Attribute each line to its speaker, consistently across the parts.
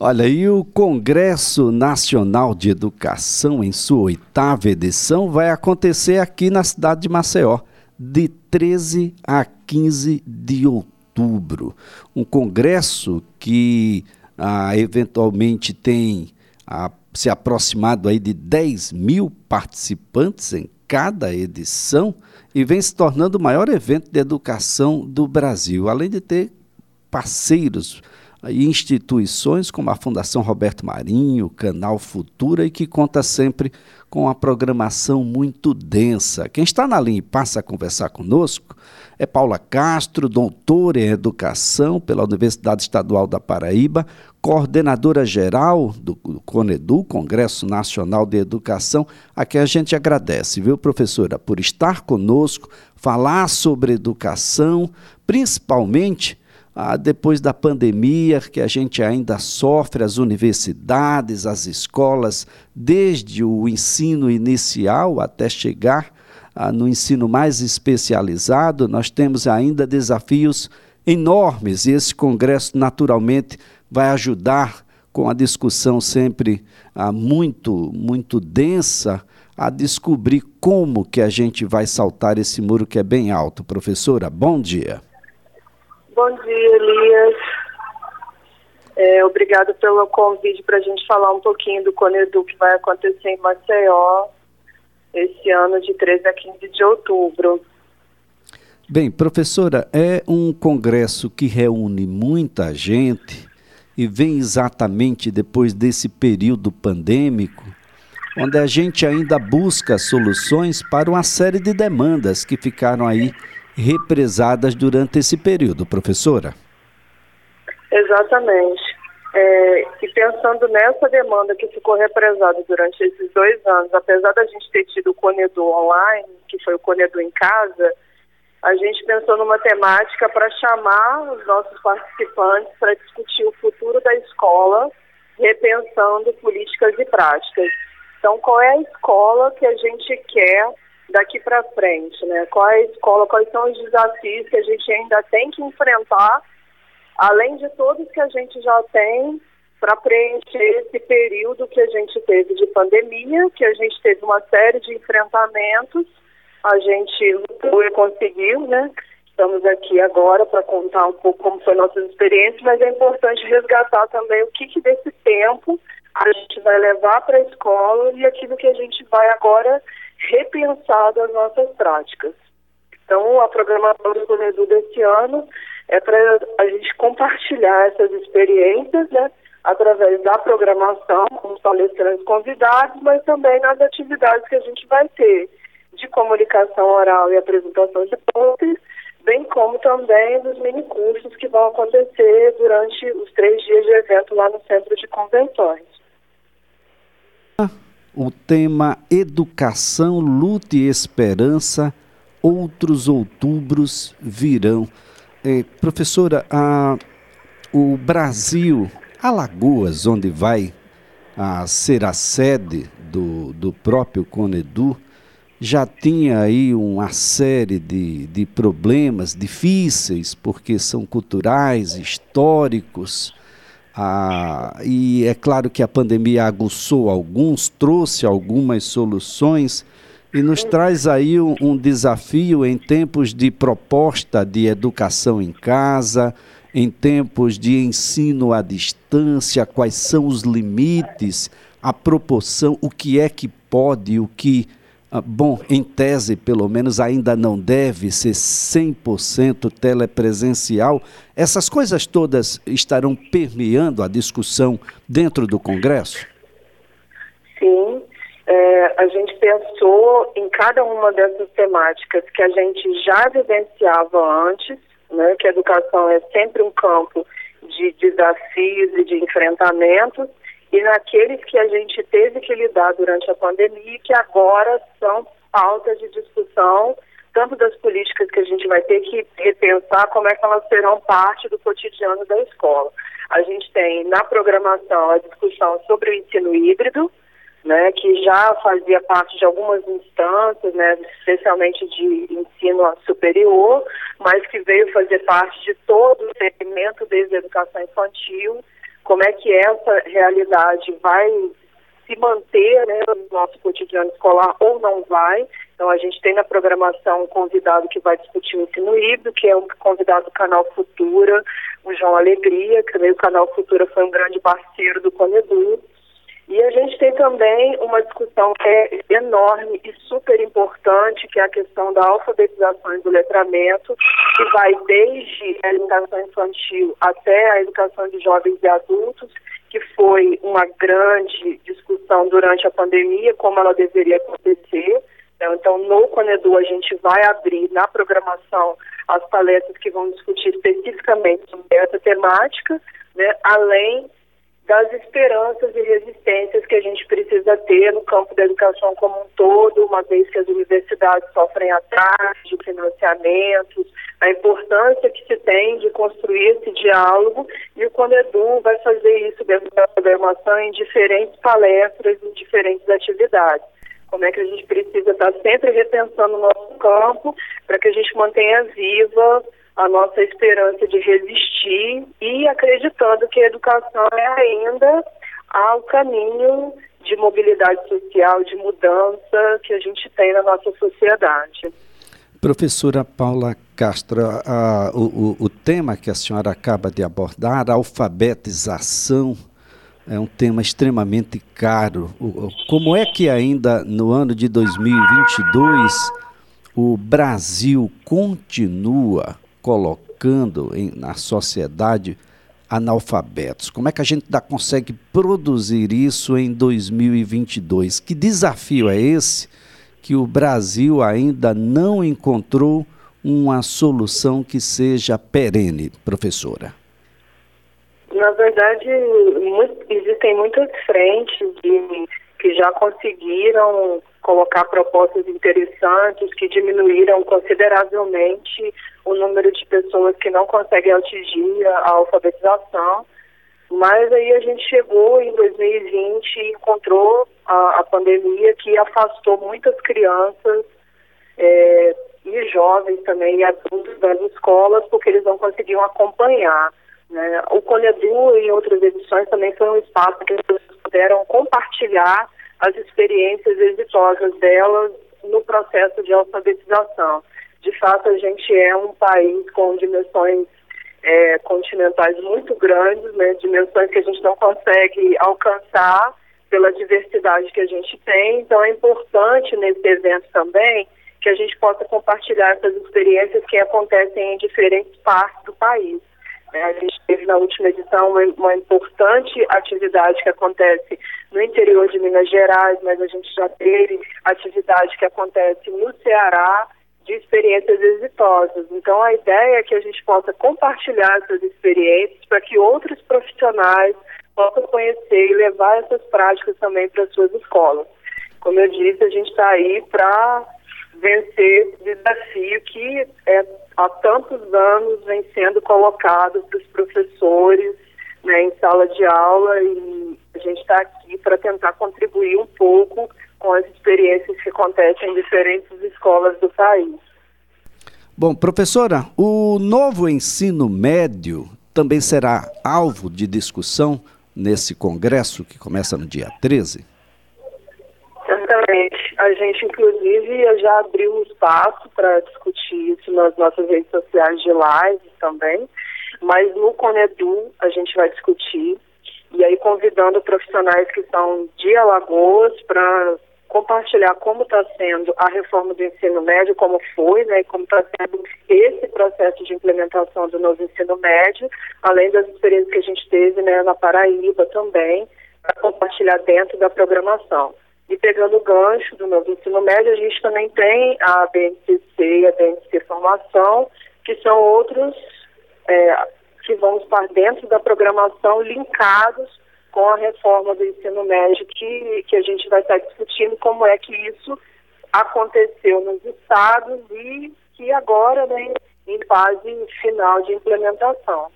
Speaker 1: Olha, e o Congresso Nacional de Educação, em sua oitava edição, vai acontecer aqui na cidade de Maceió, de 13 a 15 de outubro. Um congresso que ah, eventualmente tem ah, se aproximado aí de 10 mil participantes em cada edição e vem se tornando o maior evento de educação do Brasil, além de ter parceiros e instituições como a Fundação Roberto Marinho, Canal Futura e que conta sempre com a programação muito densa. Quem está na linha e passa a conversar conosco é Paula Castro, doutora em Educação pela Universidade Estadual da Paraíba, coordenadora geral do CONEDU, Congresso Nacional de Educação, a quem a gente agradece, viu, professora, por estar conosco, falar sobre educação, principalmente ah, depois da pandemia, que a gente ainda sofre, as universidades, as escolas, desde o ensino inicial até chegar ah, no ensino mais especializado, nós temos ainda desafios enormes e esse congresso, naturalmente, vai ajudar com a discussão sempre ah, muito, muito densa a descobrir como que a gente vai saltar esse muro que é bem alto. Professora, bom dia.
Speaker 2: Bom dia, Elias. É, obrigado pelo convite para a gente falar um pouquinho do Conedu que vai acontecer em Maceió esse ano de 13 a 15 de outubro.
Speaker 1: Bem, professora, é um congresso que reúne muita gente e vem exatamente depois desse período pandêmico, onde a gente ainda busca soluções para uma série de demandas que ficaram aí represadas durante esse período, professora?
Speaker 2: Exatamente. É, e pensando nessa demanda que ficou represada durante esses dois anos, apesar da gente ter tido o Conedu online, que foi o Conedu em casa, a gente pensou numa temática para chamar os nossos participantes para discutir o futuro da escola, repensando políticas e práticas. Então, qual é a escola que a gente quer daqui para frente, né? Qual a escola, quais são os desafios que a gente ainda tem que enfrentar, além de todos que a gente já tem para preencher esse período que a gente teve de pandemia, que a gente teve uma série de enfrentamentos, a gente lutou e conseguiu, né? Estamos aqui agora para contar um pouco como foi nossas experiências, mas é importante resgatar também o que, que desse tempo a gente vai levar para a escola e aquilo que a gente vai agora repensado as nossas práticas. Então, a programação do Conedu desse ano é para a gente compartilhar essas experiências, né, através da programação, com os palestrantes convidados, mas também nas atividades que a gente vai ter de comunicação oral e apresentação de pontes, bem como também dos minicursos que vão acontecer durante os três dias de evento lá no Centro de Convenções
Speaker 1: o tema Educação, Luta e Esperança, outros outubros virão. É, professora, a, o Brasil, Alagoas, onde vai a ser a sede do, do próprio Conedu, já tinha aí uma série de, de problemas difíceis, porque são culturais, históricos, ah, e é claro que a pandemia aguçou alguns, trouxe algumas soluções e nos traz aí um, um, desafio em tempos de proposta de educação em casa, em tempos de ensino à distância, quais são os limites, a proporção, o que é que pode, o que ah, bom, em tese, pelo menos, ainda não deve ser 100% telepresencial. Essas coisas todas estarão permeando a discussão dentro do Congresso?
Speaker 2: Sim. É, a gente pensou em cada uma dessas temáticas que a gente já vivenciava antes, né, que a educação é sempre um campo de desafios e de enfrentamentos, e naqueles que a gente teve que lidar durante a pandemia, que agora são pautas de discussão, tanto das políticas que a gente vai ter que repensar, como é que elas serão parte do cotidiano da escola. A gente tem na programação a discussão sobre o ensino híbrido, né, que já fazia parte de algumas instâncias, né, especialmente de ensino superior, mas que veio fazer parte de todo o segmento desde a educação infantil como é que essa realidade vai se manter né, no nosso cotidiano escolar ou não vai. Então, a gente tem na programação um convidado que vai discutir o ensino híbrido, que é um convidado do canal Futura, o João Alegria, que também o canal Futura foi um grande parceiro do Conedu. E a gente tem também uma discussão que é enorme e super importante, que é a questão da alfabetização e do letramento, que vai desde a educação infantil até a educação de jovens e adultos, que foi uma grande discussão durante a pandemia, como ela deveria acontecer. Então, no Conedu, a gente vai abrir na programação as palestras que vão discutir especificamente sobre essa temática, né, além das esperanças e resistências que a gente precisa ter no campo da educação como um todo, uma vez que as universidades sofrem atrasos de financiamentos, a importância que se tem de construir esse diálogo e o Conedu vai fazer isso dentro da programação em diferentes palestras, em diferentes atividades. Como é que a gente precisa estar sempre repensando o nosso campo para que a gente mantenha viva a nossa esperança de resistir e acreditando que a educação é ainda ao caminho de mobilidade social, de mudança que a gente tem na nossa sociedade.
Speaker 1: Professora Paula Castro, a, o, o, tema que a senhora acaba de abordar, a alfabetização, é um tema extremamente caro. Como é que ainda no ano de 2022 o Brasil continua colocando em, na sociedade analfabetos? Como é que a gente dá, consegue produzir isso em 2022? Que desafio é esse que o Brasil ainda não encontrou uma solução que seja perene, professora?
Speaker 2: Na verdade, muito, existem muitas frentes de, já conseguiram colocar propostas interessantes que diminuíram consideravelmente o número de pessoas que não conseguem atingir a alfabetização. Mas aí a gente chegou em 2020 e encontrou a, a pandemia que afastou muitas crianças é, e jovens também e adultos das escolas porque eles não conseguiam acompanhar. Né? O Conedu em outras edições também foi um espaço que as pessoas puderam compartilhar as experiências exitosas delas no processo de alfabetização. De fato, a gente é um país com dimensões é, continentais muito grandes, né, dimensões que a gente não consegue alcançar pela diversidade que a gente tem. Então, é importante nesse evento também que a gente possa compartilhar essas experiências que acontecem em diferentes partes do país. É, a gente teve na última edição uma, uma, importante atividade que acontece no interior de Minas Gerais, mas a gente já teve atividade que acontece no Ceará de experiências exitosas. Então, a ideia é que a gente possa compartilhar essas experiências para que outros profissionais possam conhecer e levar essas práticas também para suas escolas. Como eu disse, a gente está aí para vencer esse desafio que é, há tantos anos vem sendo colocado para os professores né, em sala de aula e está aqui para tentar contribuir um pouco com as experiências que acontecem em diferentes escolas do país.
Speaker 1: Bom, professora, o novo ensino médio também será alvo de discussão nesse congresso que começa no dia 13?
Speaker 2: Certamente. A gente, inclusive, já abriu um espaço para discutir isso nas nossas redes sociais de live também, mas no Conedu a gente vai discutir e aí convidando profissionais que são de Alagoas para compartilhar como está sendo a reforma do ensino médio, como foi, né, como está sendo esse processo de implementação do novo ensino médio, além das experiências que a gente teve né, na Paraíba também, para compartilhar dentro da programação. E pegando o gancho do novo ensino médio, a gente também tem a BNCC e a BNCC Formação, que são outros é, que vão estar dentro da programação linkados com a reforma do ensino médio que, que a gente vai estar discutindo como é que isso aconteceu nos estados e que agora vem em fase final de implementação.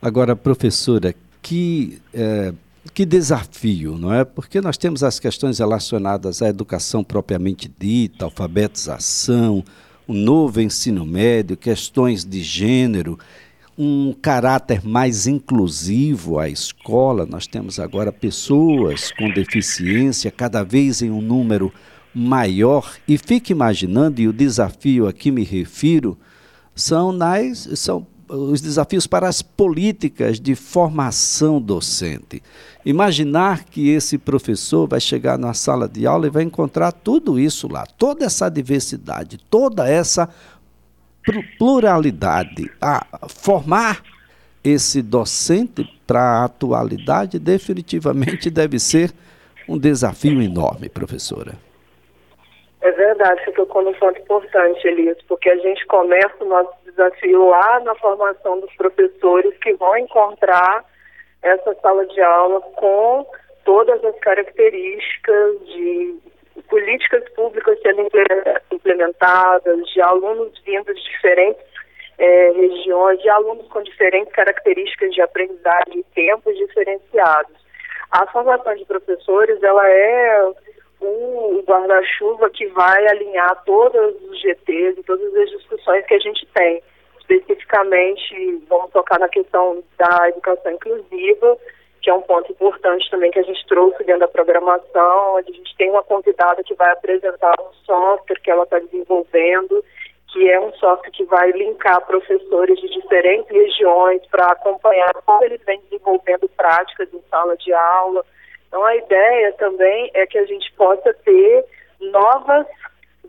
Speaker 1: Agora, professora, que, é, que desafio, não é? Porque nós temos as questões relacionadas à educação propriamente dita, alfabetização, o novo ensino médio, questões de gênero um caráter mais inclusivo à escola. Nós temos agora pessoas com deficiência, cada vez em um número maior. E fique imaginando, e o desafio a que me refiro são, nas, são os desafios para as políticas de formação docente. Imaginar que esse professor vai chegar na sala de aula e vai encontrar tudo isso lá, toda essa diversidade, toda essa pluralidade. A formar esse docente para a atualidade definitivamente deve ser um desafio enorme, professora.
Speaker 2: É verdade, você tocou num ponto importante, Elias, porque a gente começa o nosso desafio lá na formação dos professores que vão encontrar essa sala de aula com todas as características de políticas públicas sendo implementadas, de alunos vindos de diferentes é, regiões, de alunos com diferentes características de aprendizagem e tempos diferenciados. A formação de professores, ela é um guarda-chuva que vai alinhar todos os GTs e todas as discussões que a gente tem. Especificamente, vamos tocar na questão da educação inclusiva, que é um ponto importante também que a gente trouxe dentro da programação, a gente tem uma convidada que vai apresentar um software que ela está desenvolvendo, que é um software que vai linkar professores de diferentes regiões para acompanhar como eles vêm desenvolvendo práticas em sala de aula. Então a ideia também é que a gente possa ter novas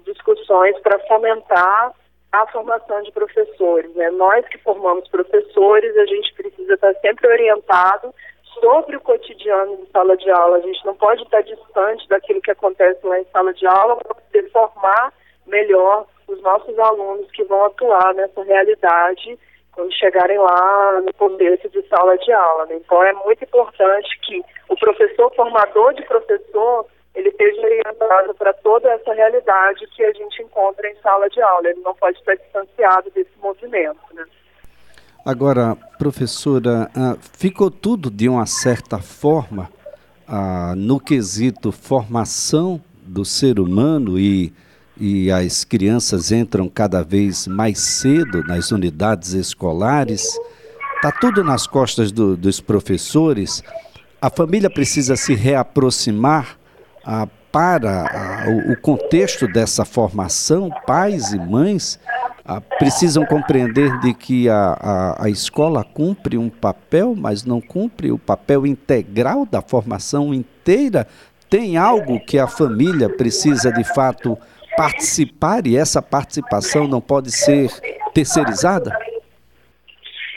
Speaker 2: discussões para fomentar a formação de professores. Né? Nós que formamos professores, a gente precisa estar sempre orientado sobre o cotidiano de sala de aula. A gente não pode estar distante daquilo que acontece lá em sala de aula para poder formar melhor os nossos alunos que vão atuar nessa realidade quando chegarem lá no contexto de sala de aula. Né? Então é muito importante que o professor formador de professor ele esteja orientado para toda essa realidade que a gente encontra em sala de aula. Ele não pode estar distanciado desse movimento. Né?
Speaker 1: Agora, professora, ah, ficou tudo de uma certa forma ah, no quesito formação do ser humano e, e as crianças entram cada vez mais cedo nas unidades escolares. Está tudo nas costas do, dos professores. A família precisa se reaproximar ah, para o, o contexto dessa formação, pais e mães ah, precisam compreender de que a, a, a, escola cumpre um papel, mas não cumpre o papel integral da formação inteira. Tem algo que a família precisa de fato participar e essa participação não pode ser terceirizada?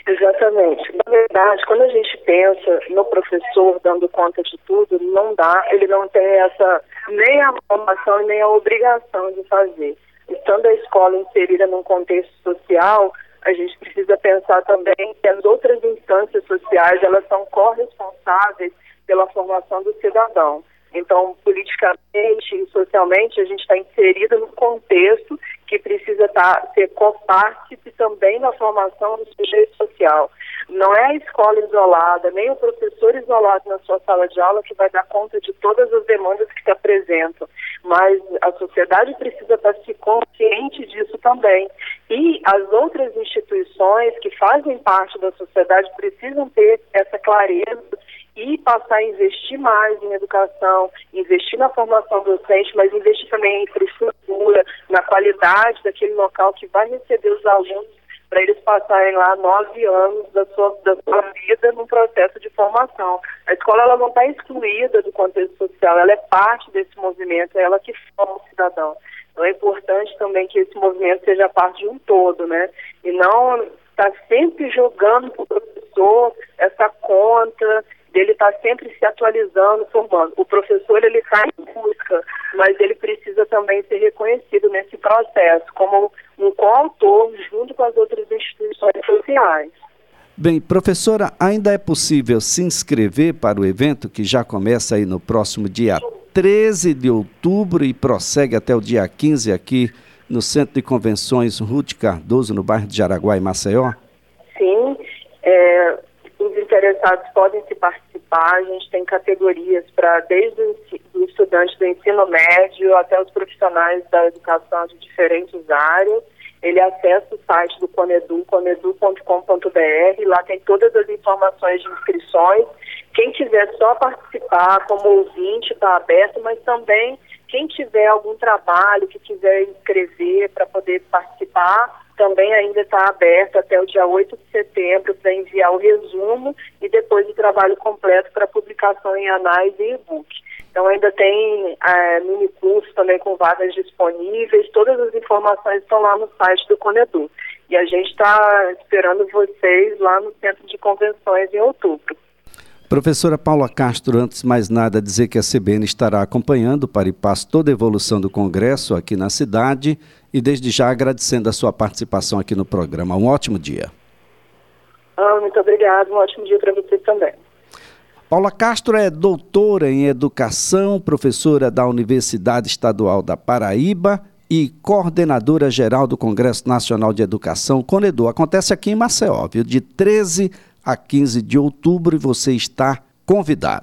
Speaker 2: Exatamente. Na verdade, quando a gente pensa no professor dando conta de tudo, não dá, ele não tem essa nem a formação nem a obrigação de fazer estando a escola inserida num contexto social, a gente precisa pensar também que as outras instâncias sociais elas são corresponsáveis pela formação do cidadão. Então, politicamente e socialmente, a gente está inserido num contexto que precisa tá, ser copártice também na formação do sujeito social. Não é a escola isolada, nem o professor isolado na sua sala de aula que vai dar conta de todas as demandas que se apresentam, mas a sociedade precisa estar se consciente disso também. E as outras instituições que fazem parte da sociedade precisam ter essa clareza e passar a investir mais em educação, investir na formação docente, mas investir também em infraestrutura, na qualidade daquele local que vai receber os alunos para eles passarem lá nove anos da sua, da sua vida num processo de formação. A escola ela não está excluída do contexto social, ela é parte desse movimento, é ela que forma o cidadão. Então é importante também que esse movimento seja parte de um todo, né? E não estar tá sempre jogando para o professor essa conta dele estar tá sempre se atualizando, formando. O professor ele está em busca, mas ele precisa também ser reconhecido nesse processo como um coautor junto com as outras instituições sociais.
Speaker 1: Bem, professora, ainda é possível se inscrever para o evento que já começa aí no próximo dia 13 de outubro e prossegue até o dia 15 aqui no Centro de Convenções Ruth Cardoso, no bairro de Jaraguá, em Maceió?
Speaker 2: Sim, é, os interessados podem se participar, a gente tem categorias para desde o estudante do ensino médio até os profissionais da educação de diferentes áreas ele acessa o site do Conedu, conedu.com.br, lá tem todas as informações de inscrições. Quem quiser só participar como ouvinte está aberto, mas também quem tiver algum trabalho que quiser inscrever para poder participar, também ainda está aberto até o dia 8 de setembro para enviar o resumo e depois o trabalho completo para publicação em anais e e-book. Então ainda tem é, mini curso também com vagas disponíveis, todas as informações estão lá no site do Conedu. E a gente está esperando vocês lá no Centro de Convenções em outubro.
Speaker 1: Professora Paula Castro, antes de mais nada, dizer que a CBN estará acompanhando para e passo toda a evolução do Congresso aqui na cidade e desde já agradecendo a sua participação aqui no programa. Um ótimo dia.
Speaker 2: Ah, muito obrigado, um ótimo dia para você também.
Speaker 1: Paula Castro é doutora em educação, professora da Universidade Estadual da Paraíba e coordenadora geral do Congresso Nacional de Educação, Conedu. Acontece aqui em Maceió, viu? De 13 a 15 de outubro e você está convidado.